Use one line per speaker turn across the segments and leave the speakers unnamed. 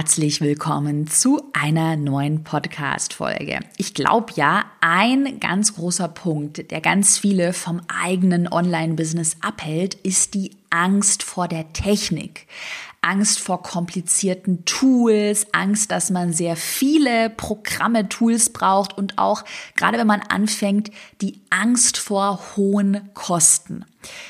herzlich willkommen zu einer neuen Podcast-Folge. Ich glaube ja, ein ganz großer Punkt, der ganz viele vom eigenen Online-Business abhält, ist die Angst vor der Technik. Angst vor komplizierten Tools, Angst, dass man sehr viele Programme, Tools braucht und auch, gerade wenn man anfängt, die Angst vor hohen Kosten.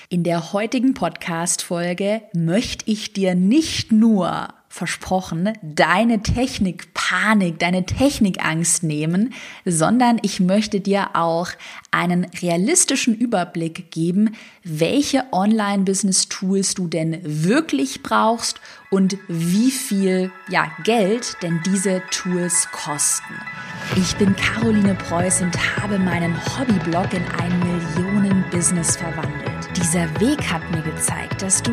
In der heutigen Podcast-Folge möchte ich dir nicht nur versprochen, deine Technikpanik, deine Technikangst nehmen, sondern ich möchte dir auch einen realistischen Überblick geben, welche Online-Business-Tools du denn wirklich brauchst und wie viel ja, Geld denn diese Tools kosten. Ich bin Caroline Preuß und habe meinen Hobbyblog in ein Millionen-Business verwandelt. Dieser Weg hat mir gezeigt, dass du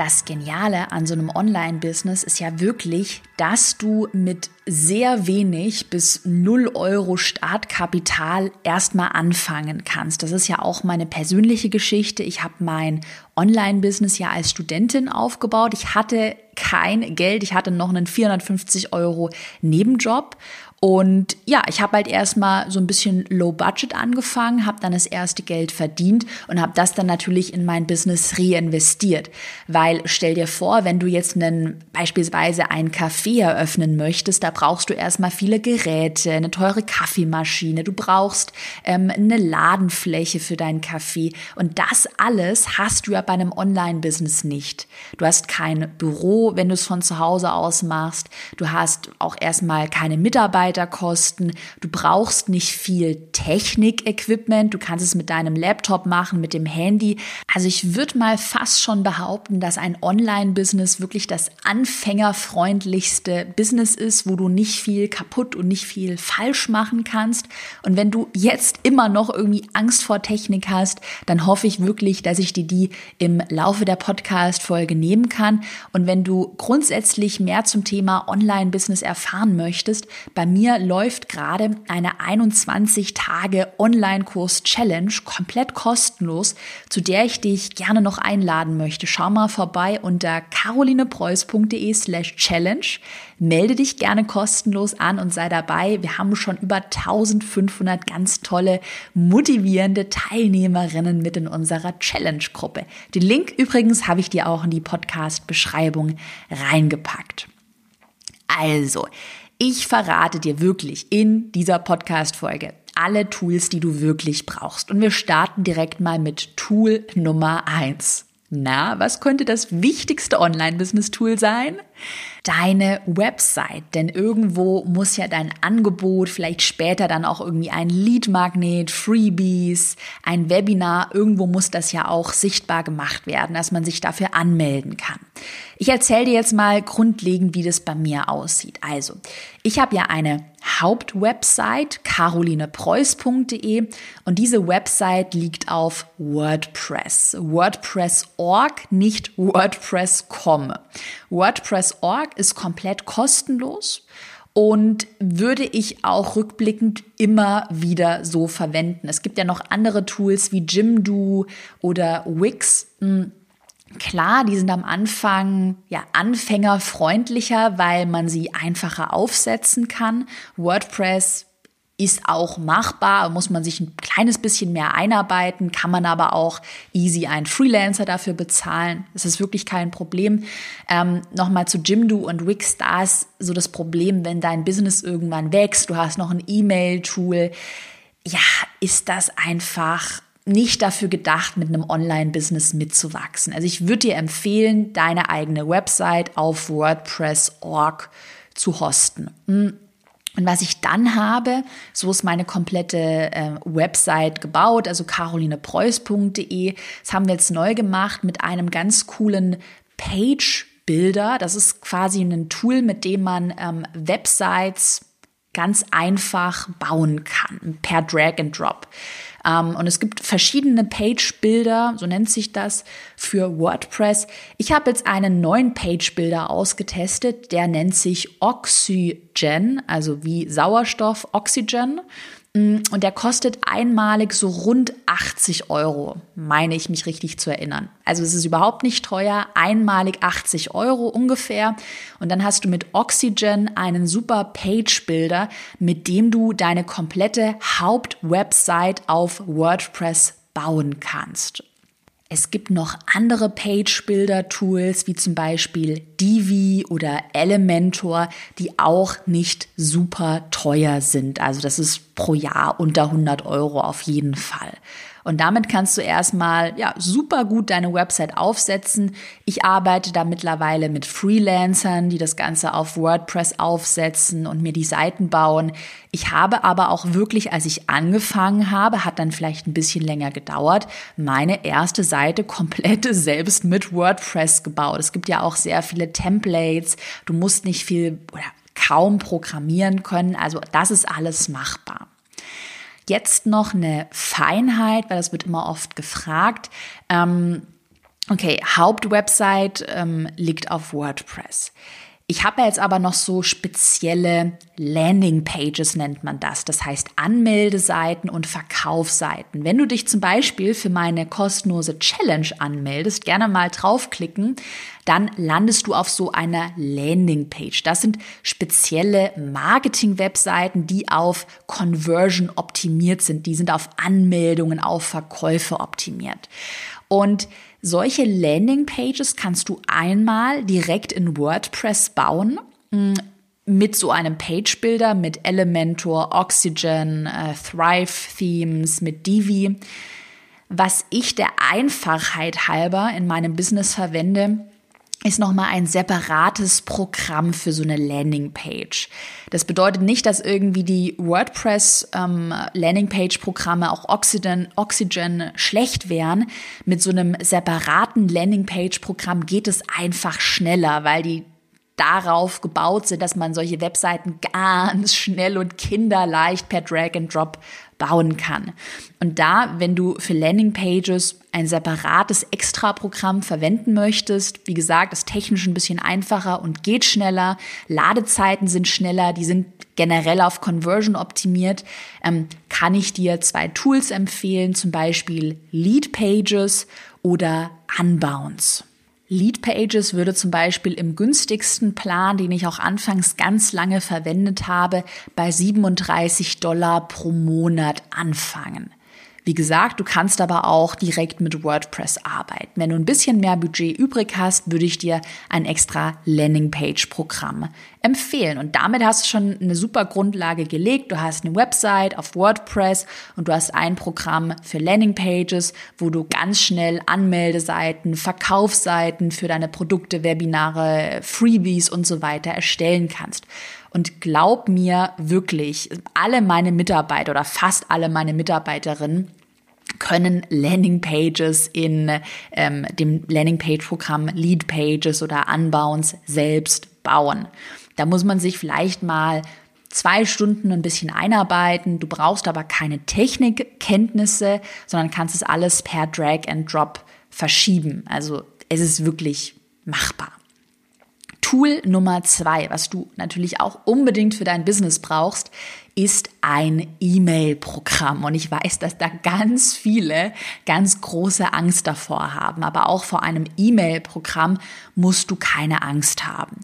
Das Geniale an so einem Online-Business ist ja wirklich, dass du mit sehr wenig bis 0 Euro Startkapital erstmal anfangen kannst. Das ist ja auch meine persönliche Geschichte. Ich habe mein Online-Business ja als Studentin aufgebaut. Ich hatte kein Geld. Ich hatte noch einen 450 Euro Nebenjob und ja, ich habe halt erstmal so ein bisschen low budget angefangen, habe dann das erste Geld verdient und habe das dann natürlich in mein Business reinvestiert. Weil stell dir vor, wenn du jetzt einen beispielsweise ein Café eröffnen möchtest, da brauchst du erstmal viele Geräte, eine teure Kaffeemaschine, du brauchst ähm, eine Ladenfläche für dein Café und das alles hast du ja bei einem Online-Business nicht. Du hast kein Büro, wenn du es von zu Hause aus machst. Du hast auch erstmal keine Mitarbeiter Mitarbeiterkosten. Du brauchst nicht viel Technik-Equipment. Du kannst es mit deinem Laptop machen, mit dem Handy. Also ich würde mal fast schon behaupten, dass ein Online-Business wirklich das anfängerfreundlichste Business ist, wo du nicht viel kaputt und nicht viel falsch machen kannst. Und wenn du jetzt immer noch irgendwie Angst vor Technik hast, dann hoffe ich wirklich, dass ich dir die im Laufe der Podcast-Folge nehmen kann. Und wenn du grundsätzlich mehr zum Thema Online-Business erfahren möchtest, bei mir mir läuft gerade eine 21 Tage Online-Kurs Challenge komplett kostenlos, zu der ich dich gerne noch einladen möchte. Schau mal vorbei unter carolinepreuß.de slash challenge. Melde dich gerne kostenlos an und sei dabei. Wir haben schon über 1500 ganz tolle, motivierende Teilnehmerinnen mit in unserer Challenge-Gruppe. Den Link übrigens habe ich dir auch in die Podcast-Beschreibung reingepackt. Also, ich verrate dir wirklich in dieser Podcast-Folge alle Tools, die du wirklich brauchst. Und wir starten direkt mal mit Tool Nummer eins. Na, was könnte das wichtigste Online-Business-Tool sein? Deine Website, denn irgendwo muss ja dein Angebot, vielleicht später dann auch irgendwie ein Lead-Magnet, Freebies, ein Webinar, irgendwo muss das ja auch sichtbar gemacht werden, dass man sich dafür anmelden kann. Ich erzähle dir jetzt mal grundlegend, wie das bei mir aussieht. Also, ich habe ja eine Hauptwebsite carolinepreuß.de und diese Website liegt auf WordPress. WordPress.org, nicht WordPress.com. WordPress.org ist komplett kostenlos und würde ich auch rückblickend immer wieder so verwenden. Es gibt ja noch andere Tools wie Jimdo oder Wix. Hm, Klar, die sind am Anfang ja anfängerfreundlicher, weil man sie einfacher aufsetzen kann. WordPress ist auch machbar, muss man sich ein kleines bisschen mehr einarbeiten, kann man aber auch easy einen Freelancer dafür bezahlen. Das ist wirklich kein Problem. Ähm, Nochmal zu Jimdo und Wix, da ist so das Problem, wenn dein Business irgendwann wächst, du hast noch ein E-Mail-Tool, ja, ist das einfach nicht dafür gedacht, mit einem Online-Business mitzuwachsen. Also ich würde dir empfehlen, deine eigene Website auf WordPress.org zu hosten. Hm. Und was ich dann habe, so ist meine komplette äh, Website gebaut, also carolinepreuß.de. Das haben wir jetzt neu gemacht mit einem ganz coolen Page Builder. Das ist quasi ein Tool, mit dem man ähm, Websites ganz einfach bauen kann per Drag and Drop. Ähm, und es gibt verschiedene Page-Builder, so nennt sich das, für WordPress. Ich habe jetzt einen neuen Page-Builder ausgetestet, der nennt sich Oxygen, also wie Sauerstoff, Oxygen. Mm, und der kostet einmalig so rund 80 Euro, meine ich mich richtig zu erinnern. Also es ist überhaupt nicht teuer, einmalig 80 Euro ungefähr. Und dann hast du mit Oxygen einen super Page-Builder, mit dem du deine komplette Hauptwebsite auf WordPress bauen kannst. Es gibt noch andere Page-Builder-Tools, wie zum Beispiel Divi oder Elementor, die auch nicht super teuer sind. Also das ist pro Jahr unter 100 Euro auf jeden Fall. Und damit kannst du erstmal ja, super gut deine Website aufsetzen. Ich arbeite da mittlerweile mit Freelancern, die das Ganze auf WordPress aufsetzen und mir die Seiten bauen. Ich habe aber auch wirklich, als ich angefangen habe, hat dann vielleicht ein bisschen länger gedauert, meine erste Seite komplett selbst mit WordPress gebaut. Es gibt ja auch sehr viele Templates. Du musst nicht viel oder kaum programmieren können. Also das ist alles machbar. Jetzt noch eine Feinheit, weil das wird immer oft gefragt. Ähm, okay, Hauptwebsite ähm, liegt auf WordPress. Ich habe jetzt aber noch so spezielle Landing Pages nennt man das. Das heißt Anmeldeseiten und Verkaufsseiten. Wenn du dich zum Beispiel für meine kostenlose Challenge anmeldest, gerne mal draufklicken, dann landest du auf so einer Landing Page. Das sind spezielle Marketing-Webseiten, die auf Conversion optimiert sind. Die sind auf Anmeldungen, auf Verkäufe optimiert. Und solche Landingpages kannst du einmal direkt in WordPress bauen mm, mit so einem Page Builder, mit Elementor, Oxygen, äh, Thrive Themes, mit Divi. Was ich der Einfachheit halber in meinem Business verwende, ist nochmal ein separates Programm für so eine Landingpage. Das bedeutet nicht, dass irgendwie die WordPress ähm, auch Oxygen, Oxygen schlecht wären. Mit so einem separaten Landingpage-Programm geht es einfach schneller, weil die darauf gebaut sind, dass man solche Webseiten ganz schnell und kinderleicht per Drag and Drop bauen kann. Und da, wenn du für Landingpages ein separates Extra-Programm verwenden möchtest, wie gesagt, ist technisch ein bisschen einfacher und geht schneller, Ladezeiten sind schneller, die sind generell auf Conversion optimiert, ähm, kann ich dir zwei Tools empfehlen, zum Beispiel Lead Pages oder Unbounce. Lead Pages würde zum Beispiel im günstigsten Plan, den ich auch anfangs ganz lange verwendet habe, bei 37 Dollar pro Monat anfangen. Wie gesagt, du kannst aber auch direkt mit WordPress arbeiten. Wenn du ein bisschen mehr Budget übrig hast, würde ich dir ein extra Landingpage-Programm empfehlen. Und damit hast du schon eine super Grundlage gelegt. Du hast eine Website auf WordPress und du hast ein Programm für Landingpages, wo du ganz schnell Anmeldeseiten, Verkaufsseiten für deine Produkte, Webinare, Freebies und so weiter erstellen kannst. Und glaub mir wirklich, alle meine Mitarbeiter oder fast alle meine Mitarbeiterinnen können Landingpages in ähm, dem Landingpage-Programm Lead Pages oder Unbounce selbst bauen. Da muss man sich vielleicht mal zwei Stunden ein bisschen einarbeiten. Du brauchst aber keine Technikkenntnisse, sondern kannst es alles per Drag and Drop verschieben. Also es ist wirklich machbar. Tool Nummer zwei, was du natürlich auch unbedingt für dein Business brauchst, ist ein E-Mail-Programm. Und ich weiß, dass da ganz viele ganz große Angst davor haben. Aber auch vor einem E-Mail-Programm musst du keine Angst haben.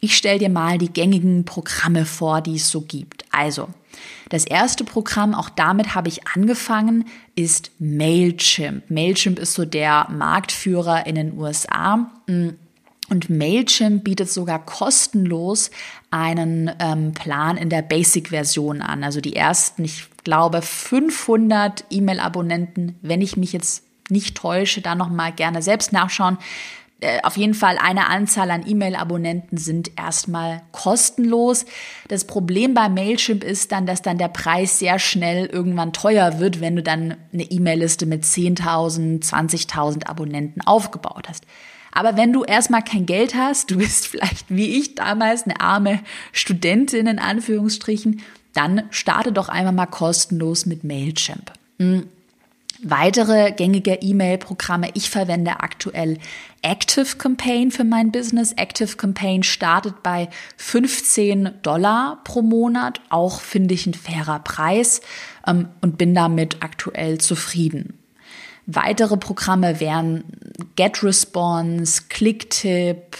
Ich stelle dir mal die gängigen Programme vor, die es so gibt. Also, das erste Programm, auch damit habe ich angefangen, ist Mailchimp. Mailchimp ist so der Marktführer in den USA. Und Mailchimp bietet sogar kostenlos einen ähm, Plan in der Basic-Version an. Also die ersten, ich glaube, 500 E-Mail-Abonnenten, wenn ich mich jetzt nicht täusche, da nochmal gerne selbst nachschauen. Äh, auf jeden Fall eine Anzahl an E-Mail-Abonnenten sind erstmal kostenlos. Das Problem bei Mailchimp ist dann, dass dann der Preis sehr schnell irgendwann teuer wird, wenn du dann eine E-Mail-Liste mit 10.000, 20.000 Abonnenten aufgebaut hast. Aber wenn du erstmal kein Geld hast, du bist vielleicht wie ich damals eine arme Studentin in Anführungsstrichen, dann starte doch einmal mal kostenlos mit Mailchimp. Hm. Weitere gängige E-Mail-Programme. Ich verwende aktuell Active Campaign für mein Business. Active Campaign startet bei 15 Dollar pro Monat. Auch finde ich ein fairer Preis ähm, und bin damit aktuell zufrieden. Weitere Programme wären GetResponse, ClickTip,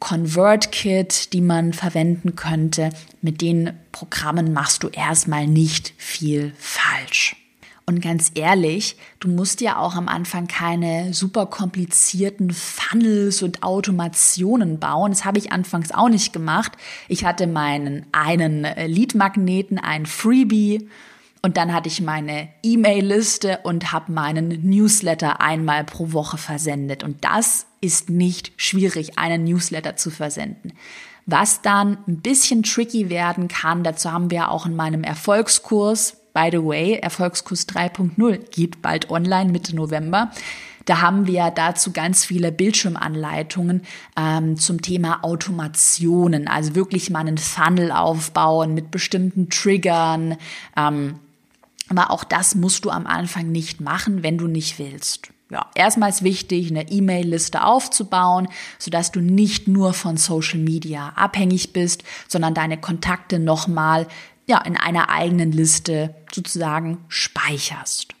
ConvertKit, die man verwenden könnte. Mit den Programmen machst du erstmal nicht viel falsch. Und ganz ehrlich, du musst ja auch am Anfang keine super komplizierten Funnels und Automationen bauen. Das habe ich anfangs auch nicht gemacht. Ich hatte meinen einen Lead-Magneten, ein Freebie und dann hatte ich meine E-Mail-Liste und habe meinen Newsletter einmal pro Woche versendet. Und das ist nicht schwierig, einen Newsletter zu versenden. Was dann ein bisschen tricky werden kann, dazu haben wir auch in meinem Erfolgskurs by the way, Erfolgskurs 3.0 geht bald online Mitte November. Da haben wir dazu ganz viele Bildschirmanleitungen ähm, zum Thema Automationen, also wirklich mal einen Funnel aufbauen mit bestimmten Triggern. Ähm, aber auch das musst du am Anfang nicht machen, wenn du nicht willst. Ja, erstmal ist wichtig, eine E-Mail-Liste aufzubauen, sodass du nicht nur von Social Media abhängig bist, sondern deine Kontakte nochmal ja, in einer eigenen Liste sozusagen speicherst.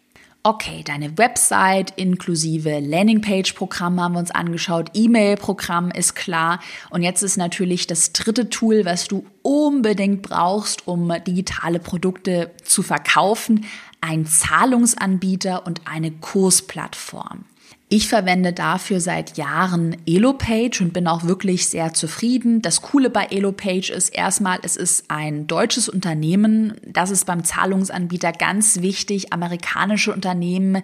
Okay, deine Website inklusive Landingpage-Programm haben wir uns angeschaut, E-Mail-Programm ist klar. Und jetzt ist natürlich das dritte Tool, was du unbedingt brauchst, um digitale Produkte zu verkaufen, ein Zahlungsanbieter und eine Kursplattform. Ich verwende dafür seit Jahren Elopage und bin auch wirklich sehr zufrieden. Das Coole bei Elopage ist erstmal, es ist ein deutsches Unternehmen. Das ist beim Zahlungsanbieter ganz wichtig. Amerikanische Unternehmen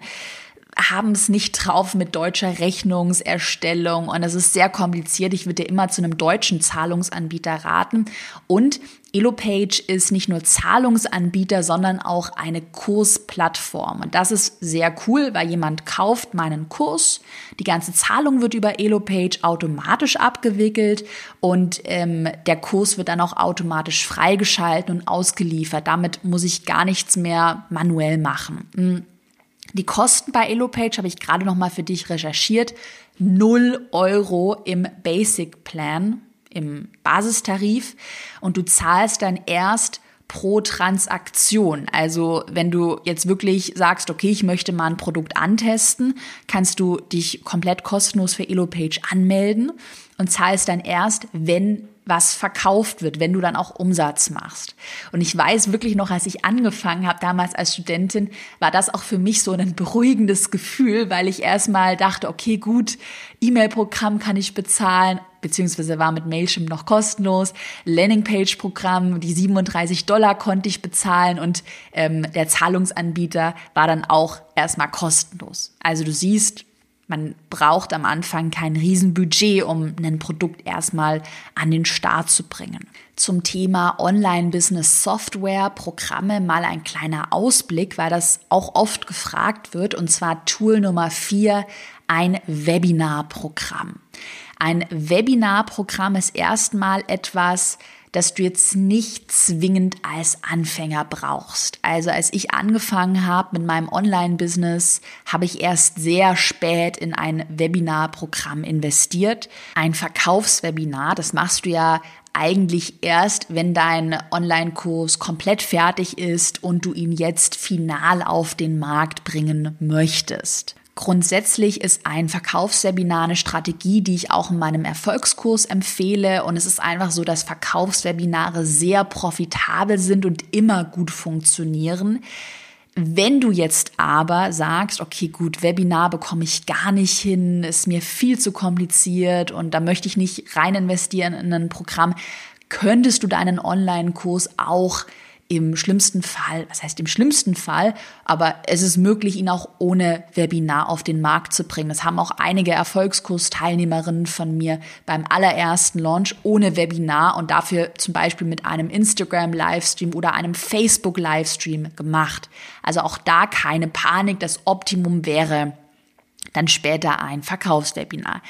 haben es nicht drauf mit deutscher Rechnungserstellung und es ist sehr kompliziert. Ich würde dir immer zu einem deutschen Zahlungsanbieter raten. Und Elopage ist nicht nur Zahlungsanbieter, sondern auch eine Kursplattform. Und das ist sehr cool, weil jemand kauft meinen Kurs. Die ganze Zahlung wird über Elopage automatisch abgewickelt und ähm, der Kurs wird dann auch automatisch freigeschalten und ausgeliefert. Damit muss ich gar nichts mehr manuell machen. Die Kosten bei Elopage habe ich gerade noch mal für dich recherchiert. 0 Euro im Basic Plan, im Basistarif. Und du zahlst dann erst pro Transaktion. Also wenn du jetzt wirklich sagst, okay, ich möchte mal ein Produkt antesten, kannst du dich komplett kostenlos für Elopage anmelden und zahlst dann erst, wenn was verkauft wird, wenn du dann auch Umsatz machst. Und ich weiß wirklich noch, als ich angefangen habe, damals als Studentin, war das auch für mich so ein beruhigendes Gefühl, weil ich erstmal dachte, okay, gut, E-Mail-Programm kann ich bezahlen, beziehungsweise war mit Mailchimp noch kostenlos. Landingpage-Programm, die 37 Dollar konnte ich bezahlen und ähm, der Zahlungsanbieter war dann auch erstmal kostenlos. Also du siehst, man braucht am Anfang kein Riesenbudget, um ein Produkt erstmal an den Start zu bringen. Zum Thema Online-Business-Software, Programme mal ein kleiner Ausblick, weil das auch oft gefragt wird, und zwar Tool Nummer vier, ein Webinar-Programm. Ein Webinar-Programm ist erstmal etwas, dass du jetzt nicht zwingend als Anfänger brauchst. Also als ich angefangen habe mit meinem Online-Business, habe ich erst sehr spät in ein Webinar-Programm investiert. Ein Verkaufswebinar, das machst du ja eigentlich erst, wenn dein Online-Kurs komplett fertig ist und du ihn jetzt final auf den Markt bringen möchtest. Grundsätzlich ist ein Verkaufswebinar eine Strategie, die ich auch in meinem Erfolgskurs empfehle. Und es ist einfach so, dass Verkaufswebinare sehr profitabel sind und immer gut funktionieren. Wenn du jetzt aber sagst, okay, gut, Webinar bekomme ich gar nicht hin, ist mir viel zu kompliziert und da möchte ich nicht rein investieren in ein Programm, könntest du deinen Online-Kurs auch im schlimmsten Fall, was heißt im schlimmsten Fall, aber es ist möglich, ihn auch ohne Webinar auf den Markt zu bringen. Das haben auch einige Erfolgskursteilnehmerinnen von mir beim allerersten Launch ohne Webinar und dafür zum Beispiel mit einem Instagram-Livestream oder einem Facebook-Livestream gemacht. Also auch da keine Panik. Das Optimum wäre, dann später ein Verkaufswebinar.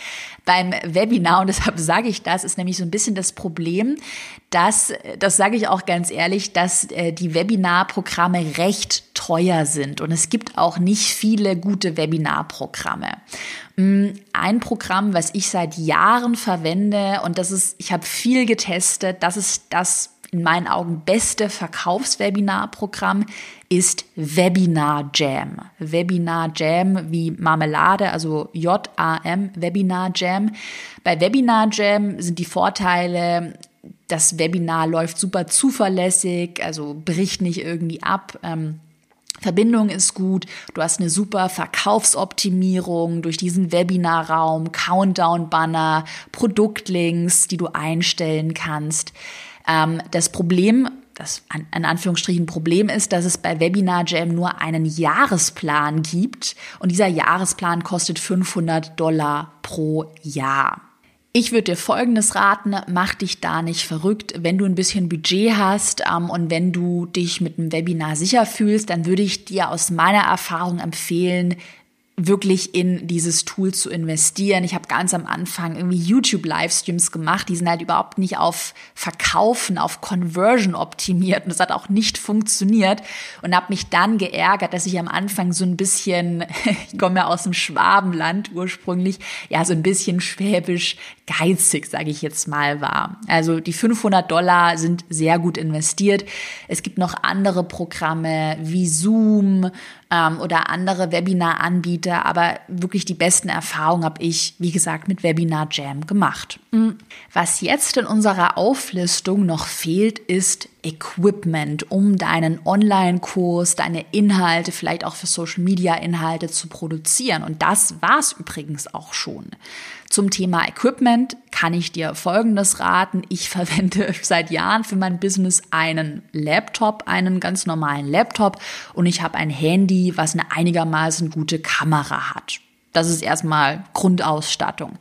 Beim Webinar, und deshalb sage ich das, ist nämlich so ein bisschen das Problem, dass, das sage ich auch ganz ehrlich, dass äh, die Webinarprogramme recht teuer sind und es gibt auch nicht viele gute Webinarprogramme. Mm, ein Programm, was ich seit Jahren verwende und das ist, ich habe viel getestet, das ist das in meinen Augen beste Verkaufswebinarprogramm ist Webinar Jam. Webinar Jam wie Marmelade, also J-A-M, Webinar Jam. Bei Webinar Jam sind die Vorteile, das Webinar läuft super zuverlässig, also bricht nicht irgendwie ab. Ähm, Verbindung ist gut, du hast eine super Verkaufsoptimierung durch diesen Webinarraum, Countdown-Banner, Produktlinks, die du einstellen kannst. Ähm, das Problem, das an, Anführungsstrichen Problem ist, dass es bei Webinar Jam nur einen Jahresplan gibt und dieser Jahresplan kostet 500 Dollar pro Jahr. Ich würde dir Folgendes raten, mach dich da nicht verrückt. Wenn du ein bisschen Budget hast ähm, und wenn du dich mit einem Webinar sicher fühlst, dann würde ich dir aus meiner Erfahrung empfehlen, wirklich in dieses Tool zu investieren. Ich habe ganz am Anfang irgendwie YouTube-Livestreams gemacht, die sind halt überhaupt nicht auf Verkaufen, auf Conversion optimiert und das hat auch nicht funktioniert und habe mich dann geärgert, dass ich am Anfang so ein bisschen, ich komme ja aus dem Schwabenland ursprünglich, ja so ein bisschen schwäbisch geizig, sage ich jetzt mal, war. Also die 500 Dollar sind sehr gut investiert. Es gibt noch andere Programme wie Zoom, ähm, oder andere Webinar-Anbieter, aber wirklich die besten Erfahrungen habe ich, wie gesagt, mit Webinar Jam gemacht. Mhm. Was jetzt in unserer Auflistung noch fehlt, ist Equipment, um deinen Online-Kurs, deine Inhalte, vielleicht auch für Social-Media-Inhalte zu produzieren. Und das war's übrigens auch schon. Zum Thema Equipment kann ich dir Folgendes raten. Ich verwende seit Jahren für mein Business einen Laptop, einen ganz normalen Laptop und ich habe ein Handy, was eine einigermaßen gute Kamera hat. Das ist erstmal Grundausstattung.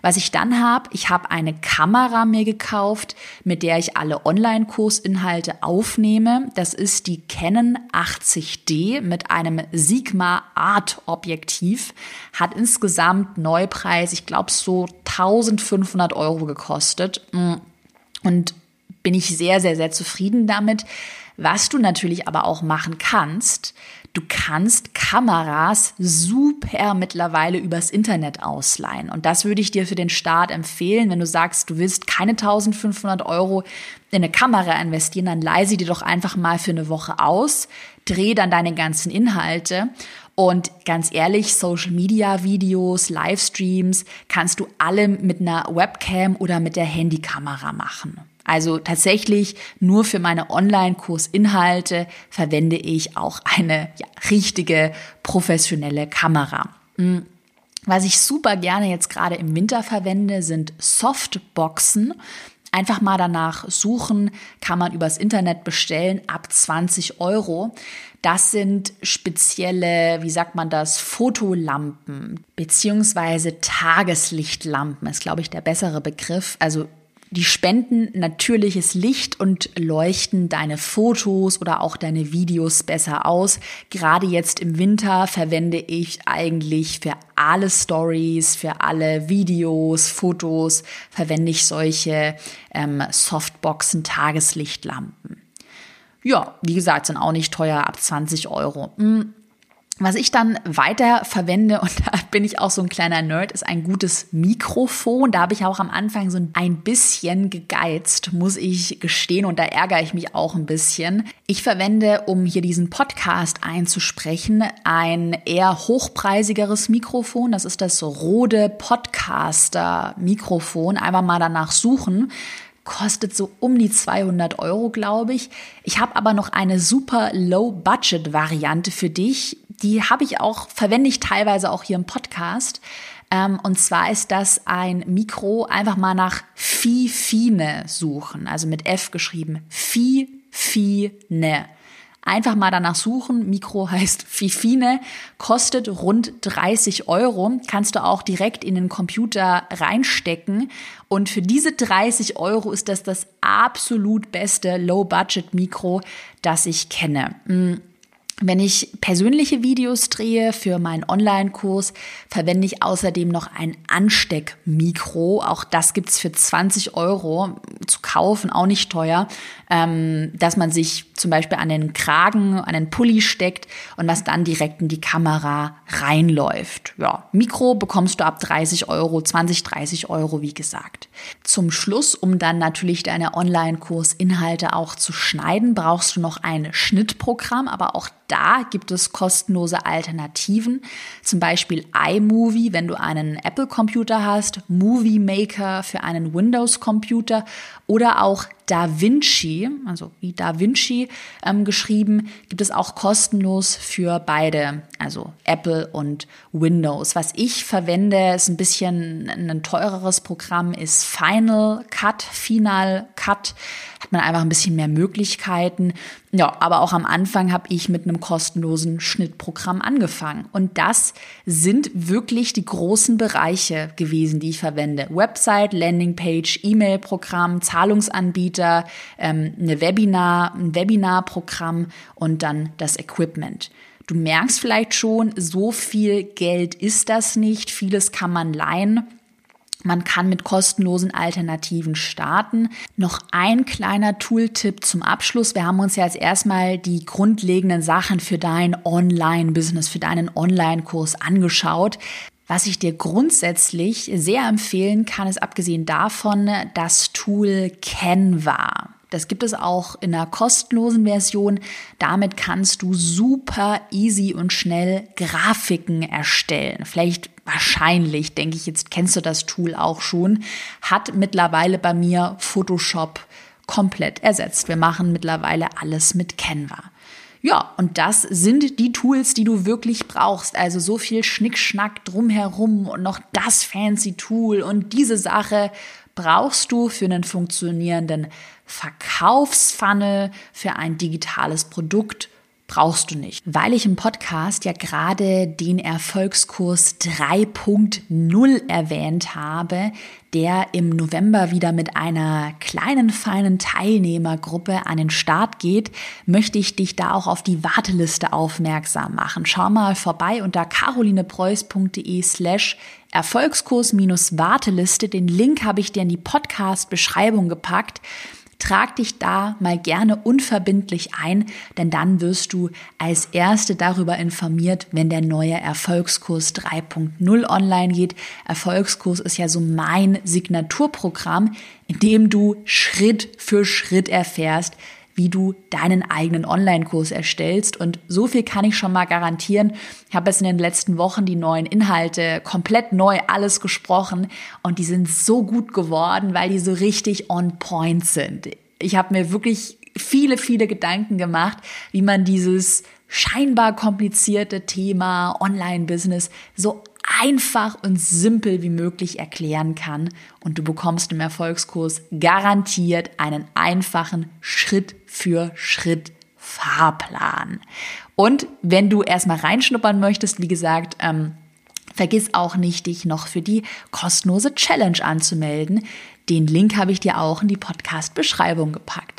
Was ich dann habe, ich habe eine Kamera mir gekauft, mit der ich alle Online-Kursinhalte aufnehme. Das ist die Canon 80D mit einem Sigma Art Objektiv. Hat insgesamt Neupreis, ich glaube so 1500 Euro gekostet. Und bin ich sehr, sehr, sehr zufrieden damit. Was du natürlich aber auch machen kannst, Du kannst Kameras super mittlerweile übers Internet ausleihen. Und das würde ich dir für den Start empfehlen. Wenn du sagst, du willst keine 1500 Euro in eine Kamera investieren, dann leih sie dir doch einfach mal für eine Woche aus, dreh dann deine ganzen Inhalte und ganz ehrlich, Social Media Videos, Livestreams kannst du alle mit einer Webcam oder mit der Handykamera machen. Also tatsächlich nur für meine Online-Kursinhalte verwende ich auch eine ja, richtige professionelle Kamera. Hm. Was ich super gerne jetzt gerade im Winter verwende, sind Softboxen. Einfach mal danach suchen, kann man übers Internet bestellen, ab 20 Euro. Das sind spezielle, wie sagt man das, Fotolampen beziehungsweise Tageslichtlampen ist, glaube ich, der bessere Begriff. Also die spenden natürliches Licht und leuchten deine Fotos oder auch deine Videos besser aus. Gerade jetzt im Winter verwende ich eigentlich für alle Stories, für alle Videos, Fotos, verwende ich solche ähm, Softboxen, Tageslichtlampen. Ja, wie gesagt, sind auch nicht teuer, ab 20 Euro. Hm. Was ich dann weiter verwende, und da bin ich auch so ein kleiner Nerd, ist ein gutes Mikrofon. Da habe ich auch am Anfang so ein bisschen gegeizt, muss ich gestehen, und da ärgere ich mich auch ein bisschen. Ich verwende, um hier diesen Podcast einzusprechen, ein eher hochpreisigeres Mikrofon. Das ist das Rode Podcaster Mikrofon. Einfach mal danach suchen kostet so um die 200 Euro, glaube ich. Ich habe aber noch eine super Low-Budget-Variante für dich. Die habe ich auch, verwende ich teilweise auch hier im Podcast. Ähm, und zwar ist das ein Mikro, einfach mal nach Fifine suchen, also mit F geschrieben. Fifine. Einfach mal danach suchen. Mikro heißt Fifine, kostet rund 30 Euro. Kannst du auch direkt in den Computer reinstecken. Und für diese 30 Euro ist das das absolut beste Low-Budget-Mikro, das ich kenne. Wenn ich persönliche Videos drehe für meinen Online-Kurs, verwende ich außerdem noch ein Ansteckmikro. Auch das gibt's für 20 Euro zu kaufen, auch nicht teuer, ähm, dass man sich zum Beispiel an den Kragen, an den Pulli steckt und was dann direkt in die Kamera reinläuft. Ja, Mikro bekommst du ab 30 Euro, 20, 30 Euro, wie gesagt. Zum Schluss, um dann natürlich deine Online-Kursinhalte auch zu schneiden, brauchst du noch ein Schnittprogramm, aber auch da gibt es kostenlose Alternativen, zum Beispiel iMovie, wenn du einen Apple-Computer hast, Movie Maker für einen Windows-Computer oder auch DaVinci, also wie DaVinci ähm, geschrieben, gibt es auch kostenlos für beide, also Apple und Windows. Was ich verwende, ist ein bisschen ein teureres Programm, ist Final Cut, Final Cut. Hat man einfach ein bisschen mehr Möglichkeiten. Ja, aber auch am Anfang habe ich mit einem kostenlosen Schnittprogramm angefangen. Und das sind wirklich die großen Bereiche gewesen, die ich verwende. Website, Landingpage, E-Mail-Programm, Zahlungsanbieter, ähm, eine Webinar, ein Webinarprogramm und dann das Equipment. Du merkst vielleicht schon, so viel Geld ist das nicht. Vieles kann man leihen. Man kann mit kostenlosen Alternativen starten. Noch ein kleiner Tooltip zum Abschluss. Wir haben uns ja jetzt erstmal die grundlegenden Sachen für dein Online-Business, für deinen Online-Kurs angeschaut. Was ich dir grundsätzlich sehr empfehlen kann, ist abgesehen davon das Tool Canva. Das gibt es auch in einer kostenlosen Version. Damit kannst du super easy und schnell Grafiken erstellen. Vielleicht wahrscheinlich, denke ich, jetzt kennst du das Tool auch schon, hat mittlerweile bei mir Photoshop komplett ersetzt. Wir machen mittlerweile alles mit Canva. Ja, und das sind die Tools, die du wirklich brauchst. Also so viel Schnickschnack drumherum und noch das fancy Tool und diese Sache brauchst du für einen funktionierenden Verkaufsfunnel, für ein digitales Produkt brauchst du nicht. Weil ich im Podcast ja gerade den Erfolgskurs 3.0 erwähnt habe, der im November wieder mit einer kleinen, feinen Teilnehmergruppe an den Start geht, möchte ich dich da auch auf die Warteliste aufmerksam machen. Schau mal vorbei unter carolinepreuß.de slash Erfolgskurs-Warteliste. Den Link habe ich dir in die Podcast-Beschreibung gepackt. Trag dich da mal gerne unverbindlich ein, denn dann wirst du als Erste darüber informiert, wenn der neue Erfolgskurs 3.0 online geht. Erfolgskurs ist ja so mein Signaturprogramm, in dem du Schritt für Schritt erfährst, wie du deinen eigenen Online-Kurs erstellst. Und so viel kann ich schon mal garantieren. Ich habe jetzt in den letzten Wochen die neuen Inhalte komplett neu alles gesprochen und die sind so gut geworden, weil die so richtig on point sind. Ich habe mir wirklich viele, viele Gedanken gemacht, wie man dieses scheinbar komplizierte Thema Online-Business so einfach und simpel wie möglich erklären kann und du bekommst im Erfolgskurs garantiert einen einfachen Schritt für Schritt Fahrplan. Und wenn du erstmal reinschnuppern möchtest, wie gesagt, ähm, vergiss auch nicht, dich noch für die kostenlose Challenge anzumelden. Den Link habe ich dir auch in die Podcast-Beschreibung gepackt.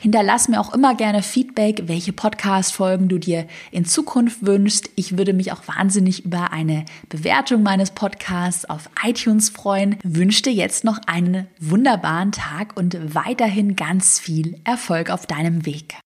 Hinterlass mir auch immer gerne Feedback, welche Podcast-Folgen du dir in Zukunft wünschst. Ich würde mich auch wahnsinnig über eine Bewertung meines Podcasts auf iTunes freuen. Wünsche dir jetzt noch einen wunderbaren Tag und weiterhin ganz viel Erfolg auf deinem Weg.